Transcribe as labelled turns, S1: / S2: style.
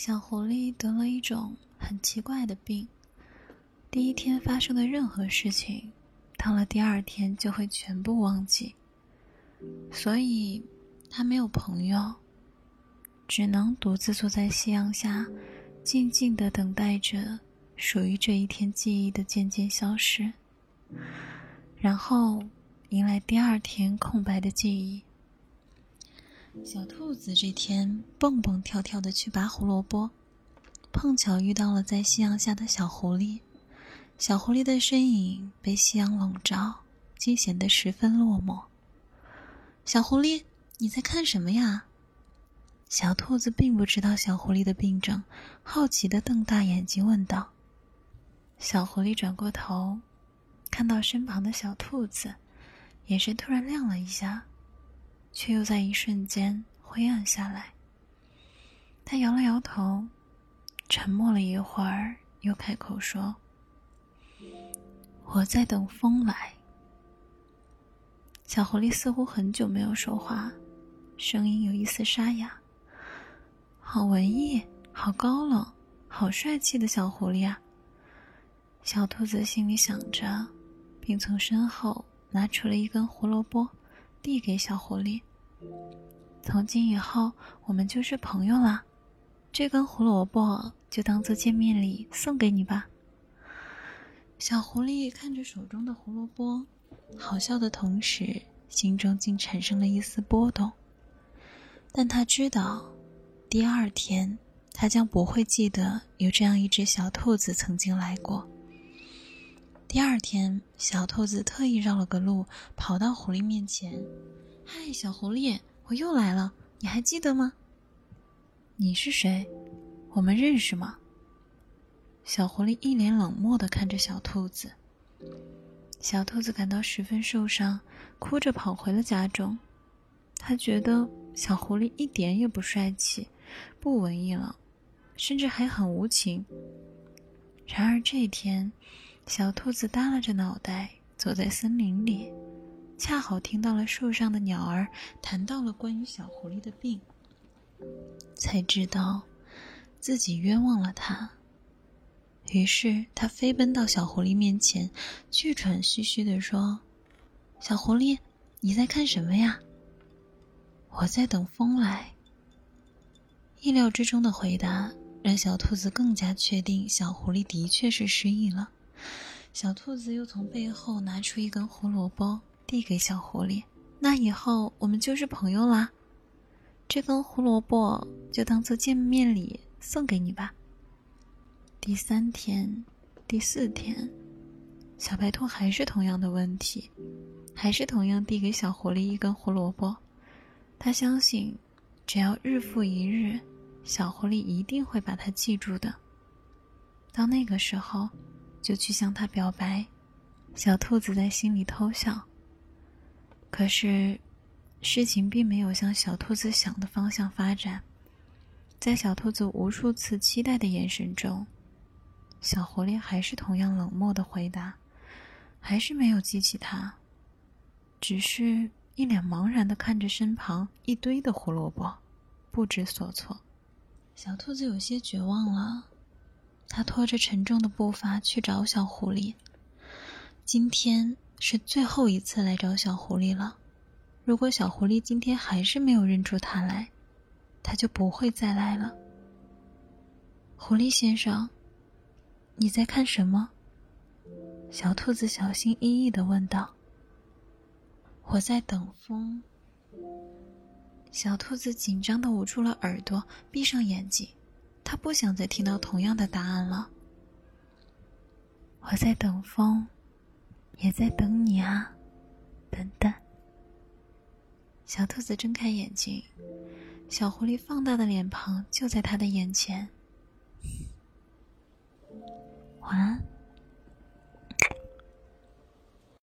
S1: 小狐狸得了一种很奇怪的病，第一天发生的任何事情，到了第二天就会全部忘记。所以，他没有朋友，只能独自坐在夕阳下，静静的等待着属于这一天记忆的渐渐消失，然后迎来第二天空白的记忆。小兔子这天蹦蹦跳跳的去拔胡萝卜，碰巧遇到了在夕阳下的小狐狸。小狐狸的身影被夕阳笼罩，竟显得十分落寞。小狐狸，你在看什么呀？小兔子并不知道小狐狸的病症，好奇的瞪大眼睛问道。小狐狸转过头，看到身旁的小兔子，眼神突然亮了一下。却又在一瞬间灰暗下来。他摇了摇头，沉默了一会儿，又开口说：“我在等风来。”小狐狸似乎很久没有说话，声音有一丝沙哑。好文艺，好高冷，好帅气的小狐狸啊！小兔子心里想着，并从身后拿出了一根胡萝卜。递给小狐狸。从今以后，我们就是朋友了。这根胡萝卜就当做见面礼送给你吧。小狐狸看着手中的胡萝卜，好笑的同时，心中竟产生了一丝波动。但他知道，第二天他将不会记得有这样一只小兔子曾经来过。第二天，小兔子特意绕了个路，跑到狐狸面前：“嗨，小狐狸，我又来了，你还记得吗？你是谁？我们认识吗？”小狐狸一脸冷漠地看着小兔子。小兔子感到十分受伤，哭着跑回了家中。他觉得小狐狸一点也不帅气，不文艺了，甚至还很无情。然而这一天。小兔子耷拉着脑袋走在森林里，恰好听到了树上的鸟儿谈到了关于小狐狸的病，才知道自己冤枉了它。于是他飞奔到小狐狸面前，气喘吁吁地说：“小狐狸，你在看什么呀？”“我在等风来。”意料之中的回答让小兔子更加确定小狐狸的确是失忆了。小兔子又从背后拿出一根胡萝卜，递给小狐狸。那以后我们就是朋友啦。这根胡萝卜就当做见面礼送给你吧。第三天，第四天，小白兔还是同样的问题，还是同样递给小狐狸一根胡萝卜。他相信，只要日复一日，小狐狸一定会把它记住的。到那个时候。就去向他表白，小兔子在心里偷笑。可是，事情并没有向小兔子想的方向发展。在小兔子无数次期待的眼神中，小狐狸还是同样冷漠的回答，还是没有记起他，只是一脸茫然的看着身旁一堆的胡萝卜，不知所措。小兔子有些绝望了。他拖着沉重的步伐去找小狐狸。今天是最后一次来找小狐狸了。如果小狐狸今天还是没有认出他来，他就不会再来了。狐狸先生，你在看什么？小兔子小心翼翼的问道。我在等风。小兔子紧张的捂住了耳朵，闭上眼睛。他不想再听到同样的答案了。我在等风，也在等你啊，等等。小兔子睁开眼睛，小狐狸放大的脸庞就在他的眼前。晚安。